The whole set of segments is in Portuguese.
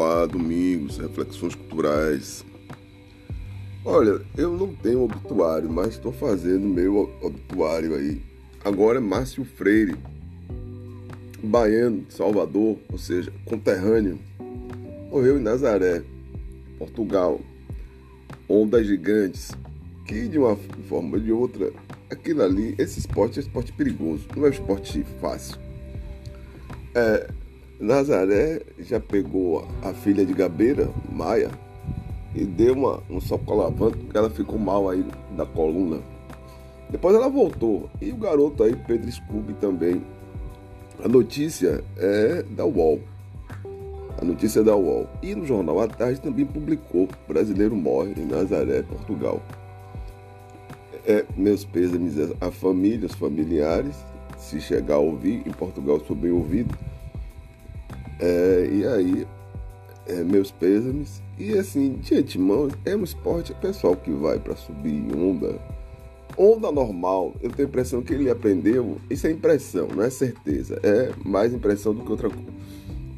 Olá, domingos, reflexões culturais. Olha, eu não tenho obituário, mas estou fazendo meu obituário aí. Agora é Márcio Freire, baiano, Salvador, ou seja, conterrâneo. Morreu em Nazaré, Portugal. Ondas gigantes, que de uma forma ou de outra, aquilo ali, esse esporte é esporte perigoso, não é esporte fácil. É, Nazaré já pegou a filha de Gabeira, Maia, e deu uma, um socolavanto porque ela ficou mal aí da coluna. Depois ela voltou. E o garoto aí, Pedro Scooby também. A notícia é da UOL. A notícia é da UOL. E no jornal à tarde também publicou: Brasileiro morre em Nazaré, Portugal. É, meus pêsames à família, os familiares, se chegar a ouvir, em Portugal sou bem ouvido é, e aí, é, meus pêsames. E assim, de antemão, é um esporte pessoal que vai para subir onda. Onda normal, eu tenho a impressão que ele aprendeu. Isso é impressão, não é certeza. É mais impressão do que outra coisa.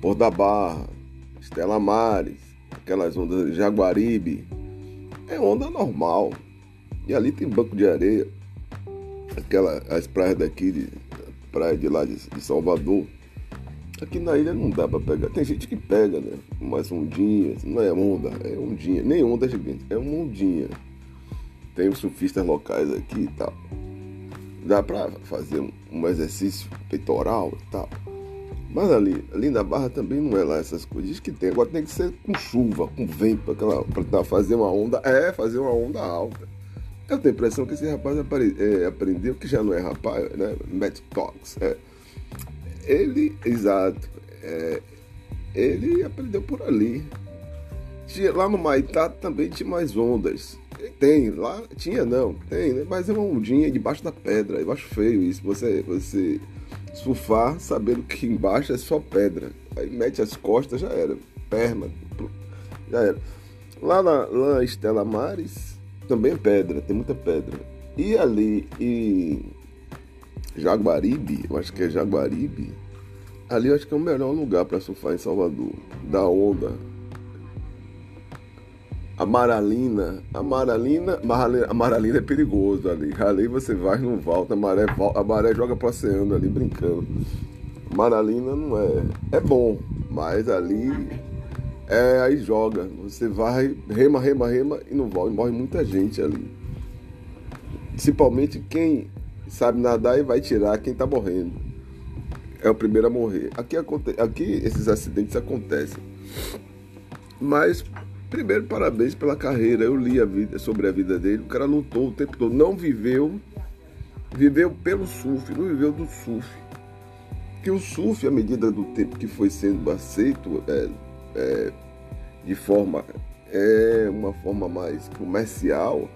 Por da Barra, Estela Mares, aquelas ondas Jaguaribe. É onda normal. E ali tem banco de areia. Aquela, as praias daqui, de, praia de lá de, de Salvador Aqui na ilha não dá pra pegar. Tem gente que pega, né? Umas ondinhas. Não é onda, é ondinha. Nem onda gigante, é uma ondinha. Tem os surfistas locais aqui e tal. Dá pra fazer um, exercício peitoral e tal. Mas ali, ali na barra também não é lá essas coisas. Que tem. Agora tem que ser com chuva, com vento, pra, pra fazer uma onda. É, fazer uma onda alta. Eu tenho a impressão que esse rapaz apare, é, aprendeu, que já não é rapaz, né? Matt Cox. É ele, exato, é, ele aprendeu por ali. Tinha, lá no Maitá também tinha mais ondas. Tem, lá tinha não, tem, né? mas é uma ondinha debaixo da pedra. Eu acho feio isso, você, você surfar sabendo que embaixo é só pedra. Aí mete as costas, já era. Perna, já era. Lá na, lá Estela Mares também é pedra, tem muita pedra. E ali, e Jaguaribe, eu acho que é Jaguaribe. Ali eu acho que é o melhor lugar para surfar em Salvador. Da onda. A Maralina. A Maralina. É perigoso ali. Ali você vai não volta. A maré, a maré joga pro oceano ali brincando. Maralina não é. É bom, mas ali. É, aí joga. Você vai, rema, rema, rema e não volta. Morre muita gente ali. Principalmente quem sabe nadar e vai tirar quem está morrendo. É o primeiro a morrer. Aqui, aqui esses acidentes acontecem. Mas, primeiro, parabéns pela carreira. Eu li a vida, sobre a vida dele. O cara lutou o tempo todo. Não viveu, viveu pelo surf, não viveu do surf. Que o surf, à medida do tempo que foi sendo aceito, é, é, de forma, é uma forma mais comercial,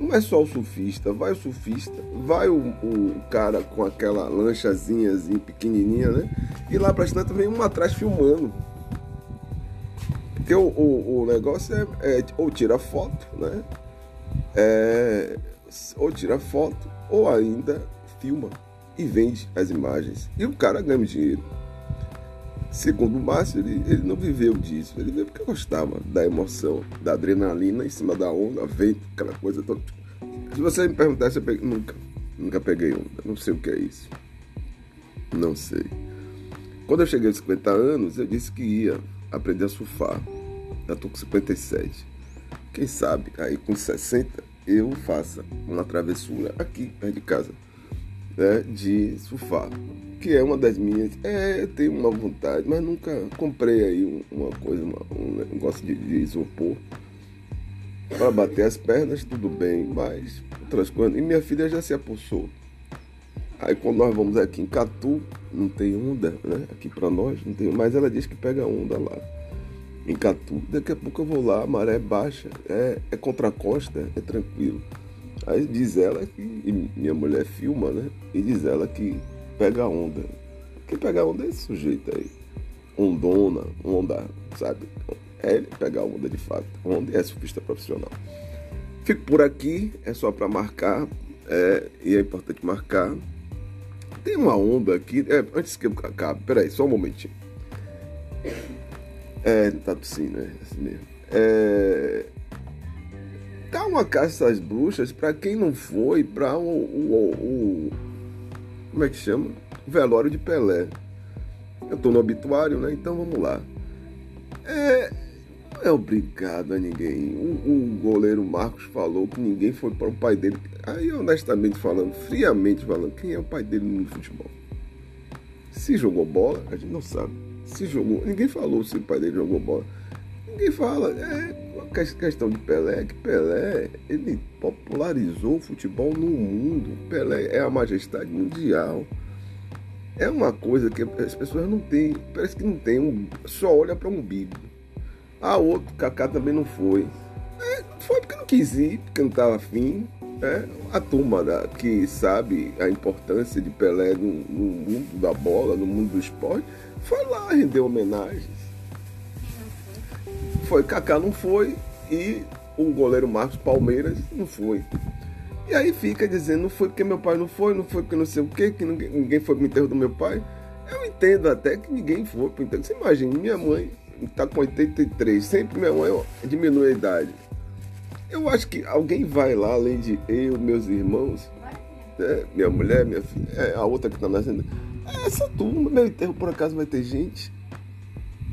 não é só o surfista, vai o surfista, vai o, o cara com aquela lanchazinha pequenininha, né? E lá pra tantas vem um atrás filmando. Porque o, o, o negócio é, é, ou tira foto, né? É, ou tira foto, ou ainda filma e vende as imagens. E o cara ganha dinheiro. Segundo o Márcio, ele, ele não viveu disso. Ele viveu porque gostava da emoção, da adrenalina em cima da onda, vento, aquela coisa toda. Se você me perguntar, eu peguei, nunca, nunca peguei onda. Não sei o que é isso. Não sei. Quando eu cheguei aos 50 anos, eu disse que ia aprender a surfar. Já estou com 57. Quem sabe, aí com 60, eu faça uma travessura aqui, perto de casa, né, de surfar que é uma das minhas. É, eu tenho uma vontade, mas nunca comprei aí uma coisa, uma, um negócio de, de isopor. Para bater as pernas, tudo bem, mas outras coisas. E minha filha já se apossou. Aí quando nós vamos aqui em Catu, não tem onda, né? Aqui para nós não tem, mas ela diz que pega onda lá. Em Catu, daqui a pouco eu vou lá, a maré baixa, é, é contra a costa, é tranquilo. Aí diz ela que, minha mulher filma, né? E diz ela que pega onda. Quem pega onda é esse sujeito aí. Ondona, onda, sabe? É ele pegar onda de fato. Onda é surfista profissional. Fico por aqui, é só para marcar, é, e é importante marcar. Tem uma onda aqui, é, antes que eu acabe, peraí, só um momentinho. É, tá tossindo, é assim mesmo. É, dá uma caça às bruxas para quem não foi para o, o, o, Como é que chama? Velório de Pelé. Eu tô no obituário, né? Então vamos lá. É, não é obrigado a ninguém. O, o, goleiro Marcos falou que ninguém foi para o pai dele. Aí, honestamente falando, friamente falando, quem é o pai dele no futebol? Se jogou bola, a gente não sabe. Se jogou, ninguém falou se o pai dele jogou bola. Ninguém fala. É uma questão de Pelé, que Pelé, ele popularizou o futebol no mundo. Pelé é a majestade mundial. É uma coisa que as pessoas não têm, parece que não tem, um, só olha para um umbigo. A outro, Kaká também não foi. É, foi porque não quis ir, porque não estava afim. É, a turma da, que sabe a importância de Pelé no, no, mundo da bola, no mundo do esporte, foi lá render homenagens. Foi, Kaká não foi e o goleiro Marcos Palmeiras não foi. E aí fica dizendo, não foi porque meu pai não foi, não foi porque não sei o quê, que ninguém, ninguém foi pro enterro do meu pai. Eu entendo até que ninguém foi pro enterro. Você imagina, minha mãe está com 83, sempre minha mãe diminui a idade. Eu acho que alguém vai lá, além de eu, meus irmãos, é, minha mulher, minha filha, é, a outra que está nascendo. Essa turma, meu enterro por acaso vai ter gente?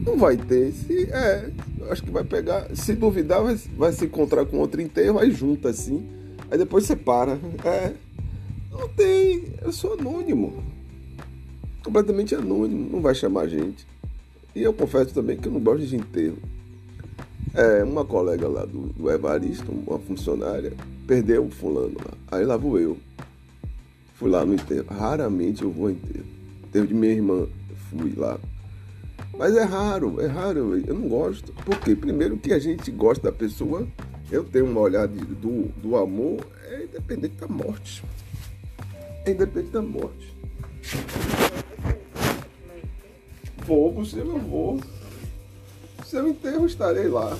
Não vai ter. Se, é, acho que vai pegar. Se duvidar, vai, vai se encontrar com outro enterro, aí junta assim. Aí depois separa. É. Não tem. Eu sou anônimo. Completamente anônimo. Não vai chamar a gente. E eu confesso também que eu não gosto de enterro. É, uma colega lá do, do Evaristo, uma funcionária, perdeu o fulano lá. Aí lá vou eu. Fui lá no enterro. Raramente eu vou enterro. Enterro de minha irmã, fui lá. Mas é raro, é raro, eu não gosto. Porque primeiro que a gente gosta da pessoa, eu tenho uma olhada do, do amor, é independente da morte. É independente da morte. Vou pro seu eu vou. Seu enterro estarei lá.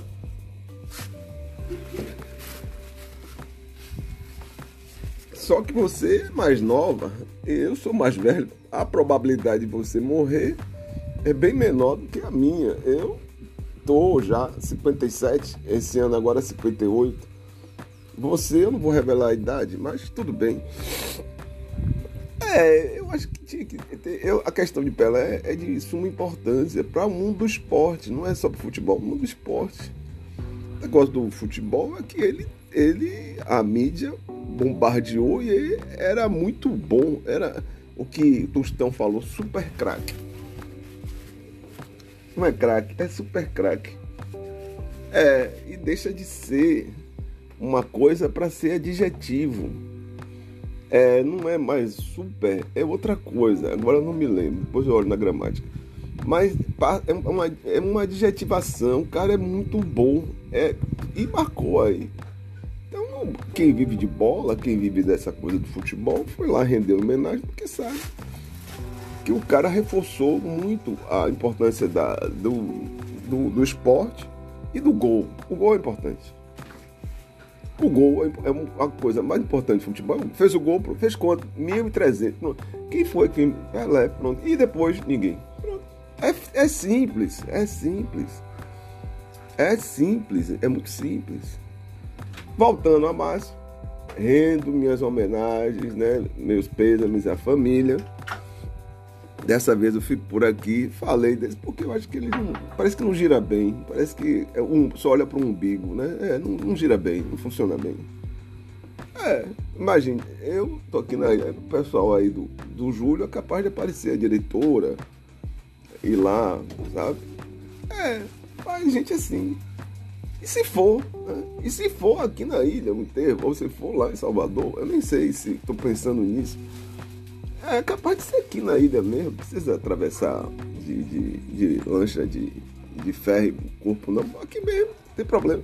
Só que você é mais nova, eu sou mais velho. A probabilidade de você morrer é bem menor do que a minha. Eu tô já 57, esse ano agora 58. Você, eu não vou revelar a idade, mas tudo bem. É, eu acho que tinha que ter. Eu, a questão de Pelé é de suma importância para o mundo do esporte, não é só para o futebol, o mundo do esporte. O negócio do futebol é que ele, ele a mídia bombardeou e ele era muito bom. Era o que Tostão falou, super craque. Não é craque, é super craque. É, e deixa de ser uma coisa para ser adjetivo é, não é mais super, é outra coisa. Agora eu não me lembro, depois eu olho na gramática. Mas é uma, é uma adjetivação, o cara é muito bom. É, e marcou aí. Então, quem vive de bola, quem vive dessa coisa do futebol, foi lá render homenagem, porque sabe que o cara reforçou muito a importância da, do, do, do esporte e do gol. O gol é importante. O gol é uma coisa mais importante do futebol. Fez o gol, fez quanto? 1.300. Quem foi que. Pelé, pronto. E depois, ninguém. É, é simples, é simples. É simples, é muito simples. Voltando a Márcio, rendo minhas homenagens, né? Meus pêsames à família. Dessa vez eu fico por aqui, falei desse, porque eu acho que ele não, parece que não gira bem, parece que é um, só olha para o umbigo, né? É, não, não, gira bem, não funciona bem. É, imagine, eu tô aqui na. O pessoal aí do, do Júlio é capaz de aparecer a diretora, ir lá, sabe? É, faz gente assim. E se for, né? E se for aqui na ilha, um enterro, ou se for lá em Salvador, eu nem sei se estou pensando nisso. É capaz de ser aqui na ilha mesmo, precisa atravessar de, de, de lancha de, de ferro corpo não, aqui mesmo, não tem problema.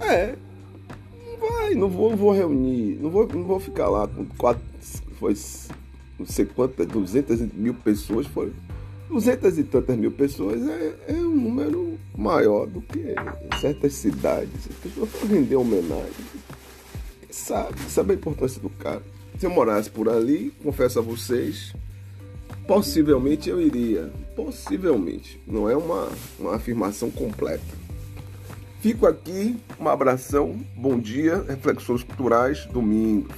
É, não vai, não vou, vou reunir, não vou, não vou ficar lá com quatro, foi não sei quantas, 200 mil pessoas, foi 200 e tantas mil pessoas é, é um número maior do que certas cidades. As pessoas vão render homenagem. Sabe, sabe a importância do cara. Se eu morasse por ali, confesso a vocês, possivelmente eu iria. Possivelmente. Não é uma, uma afirmação completa. Fico aqui, um abração, bom dia, reflexões culturais, domingos.